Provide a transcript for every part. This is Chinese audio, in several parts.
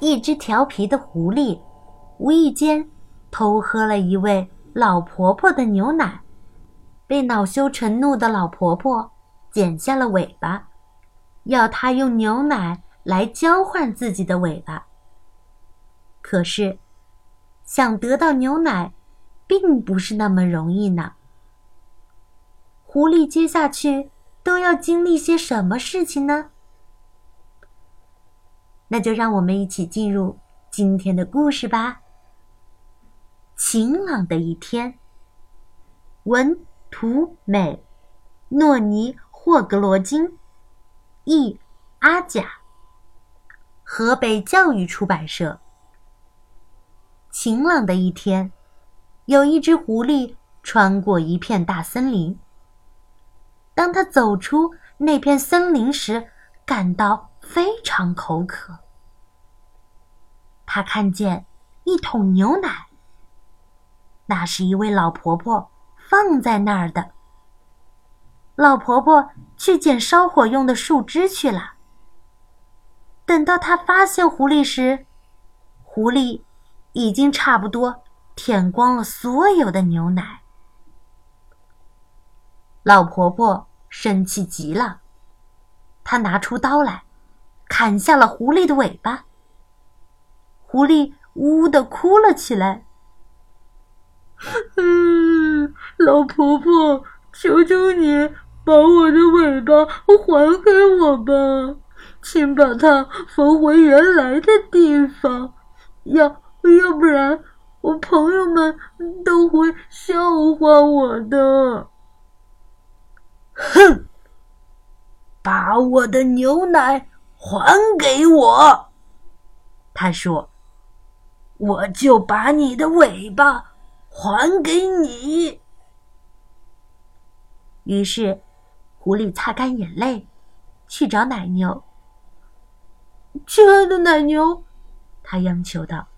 一只调皮的狐狸无意间偷喝了一位老婆婆的牛奶，被恼羞成怒的老婆婆剪下了尾巴，要她用牛奶来交换自己的尾巴。可是，想得到牛奶，并不是那么容易呢。狐狸接下去都要经历些什么事情呢？那就让我们一起进入今天的故事吧。晴朗的一天，文图美，诺尼霍格罗金，译阿甲，河北教育出版社。晴朗的一天，有一只狐狸穿过一片大森林。当他走出那片森林时，感到非常口渴。他看见一桶牛奶，那是一位老婆婆放在那儿的。老婆婆去捡烧火用的树枝去了。等到她发现狐狸时，狐狸已经差不多舔光了所有的牛奶。老婆婆生气极了，她拿出刀来，砍下了狐狸的尾巴。狐狸呜呜的哭了起来。嗯，老婆婆，求求你把我的尾巴还给我吧，请把它缝回原来的地方，要要不然我朋友们都会笑话我的。哼！把我的牛奶还给我，他说。我就把你的尾巴还给你。于是，狐狸擦干眼泪，去找奶牛。亲爱的奶牛，他央求道：“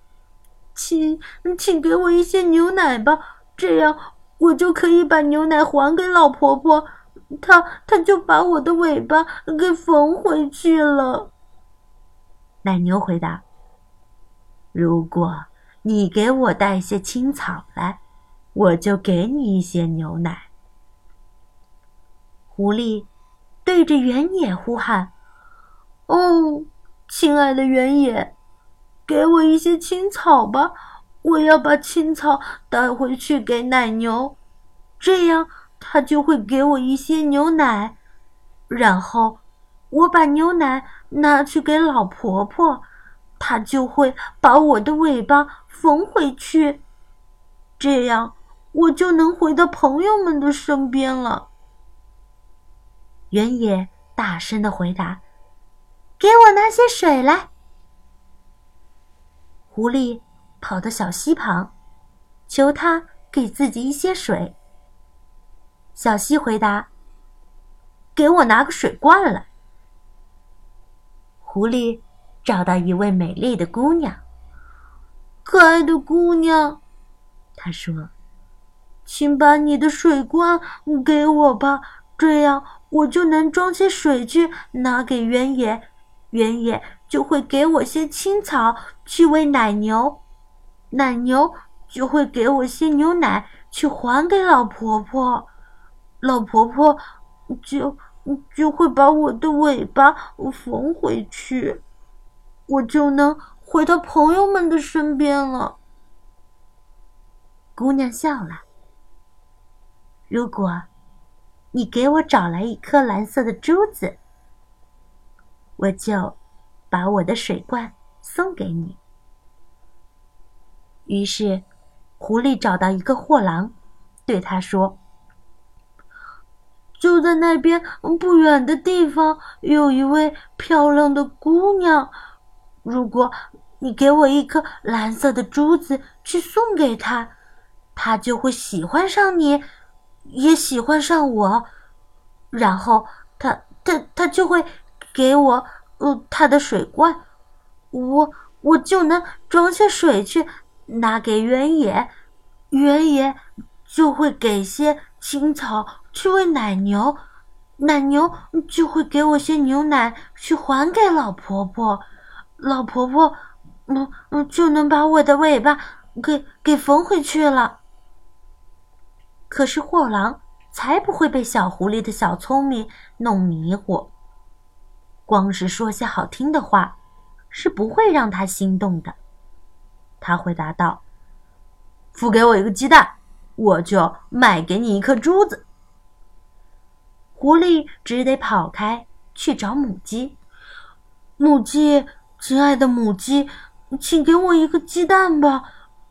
请，请给我一些牛奶吧，这样我就可以把牛奶还给老婆婆，她，她就把我的尾巴给缝回去了。”奶牛回答。如果你给我带些青草来，我就给你一些牛奶。狐狸对着原野呼喊：“哦，亲爱的原野，给我一些青草吧！我要把青草带回去给奶牛，这样它就会给我一些牛奶。然后我把牛奶拿去给老婆婆。”她就会把我的尾巴缝回去，这样我就能回到朋友们的身边了。原野大声的回答：“给我拿些水来。”狐狸跑到小溪旁，求他给自己一些水。小溪回答：“给我拿个水罐来。”狐狸。找到一位美丽的姑娘，可爱的姑娘，她说：“请把你的水罐给我吧，这样我就能装些水去拿给原野，原野就会给我些青草去喂奶牛，奶牛就会给我些牛奶去还给老婆婆，老婆婆就就会把我的尾巴缝回去。”我就能回到朋友们的身边了。姑娘笑了。如果，你给我找来一颗蓝色的珠子，我就把我的水罐送给你。于是，狐狸找到一个货郎，对他说：“就在那边不远的地方，有一位漂亮的姑娘。”如果你给我一颗蓝色的珠子去送给她，她就会喜欢上你，也喜欢上我，然后她她她就会给我呃她的水罐，我我就能装下水去拿给原野，原野就会给些青草去喂奶牛，奶牛就会给我些牛奶去还给老婆婆。老婆婆嗯嗯，就能把我的尾巴给给缝回去了。可是货郎才不会被小狐狸的小聪明弄迷糊。光是说些好听的话，是不会让他心动的。他回答道：“付给我一个鸡蛋，我就卖给你一颗珠子。”狐狸只得跑开去找母鸡。母鸡，亲爱的母鸡，请给我一个鸡蛋吧！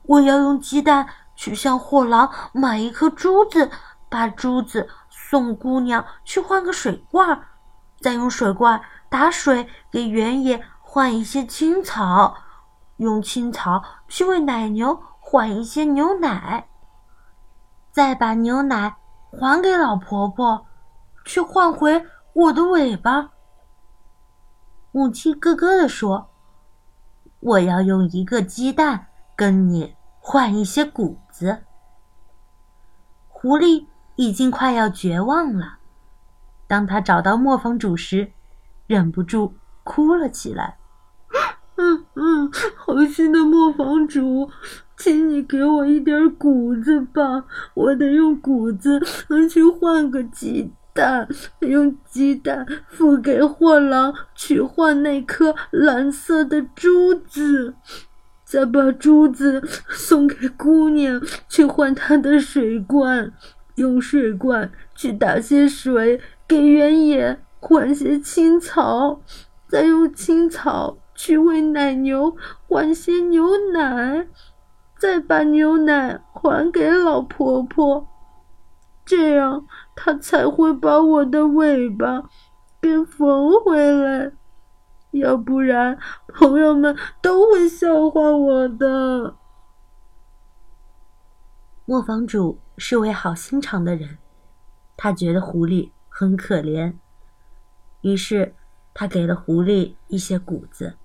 我要用鸡蛋去向货郎买一颗珠子，把珠子送姑娘去换个水罐，再用水罐打水给原野换一些青草，用青草去喂奶牛换一些牛奶，再把牛奶还给老婆婆，去换回我的尾巴。母鸡咯咯地说：“我要用一个鸡蛋跟你换一些谷子。”狐狸已经快要绝望了。当他找到磨坊主时，忍不住哭了起来。“嗯嗯，好心的磨坊主，请你给我一点谷子吧，我得用谷子去换个鸡。”蛋用鸡蛋付给货郎去换那颗蓝色的珠子，再把珠子送给姑娘去换她的水罐，用水罐去打些水给原野换些青草，再用青草去喂奶牛换些牛奶，再把牛奶还给老婆婆。这样，他才会把我的尾巴给缝回来，要不然朋友们都会笑话我的。磨坊主是位好心肠的人，他觉得狐狸很可怜，于是他给了狐狸一些谷子。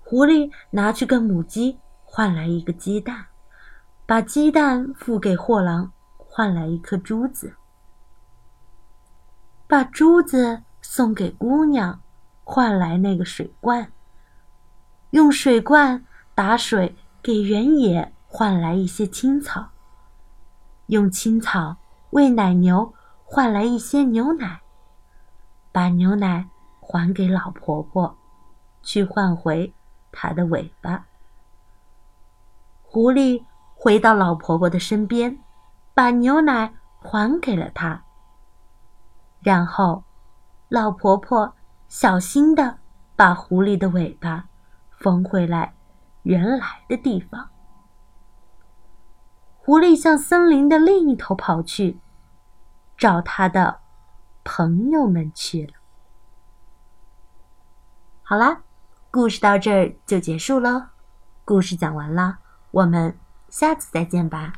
狐狸拿去跟母鸡换来一个鸡蛋，把鸡蛋付给货郎。换来一颗珠子，把珠子送给姑娘，换来那个水罐。用水罐打水给原野，换来一些青草。用青草喂奶牛，换来一些牛奶。把牛奶还给老婆婆，去换回她的尾巴。狐狸回到老婆婆的身边。把牛奶还给了她，然后，老婆婆小心的把狐狸的尾巴缝回来原来的地方。狐狸向森林的另一头跑去，找他的朋友们去了。好啦，故事到这儿就结束喽。故事讲完了，我们下次再见吧。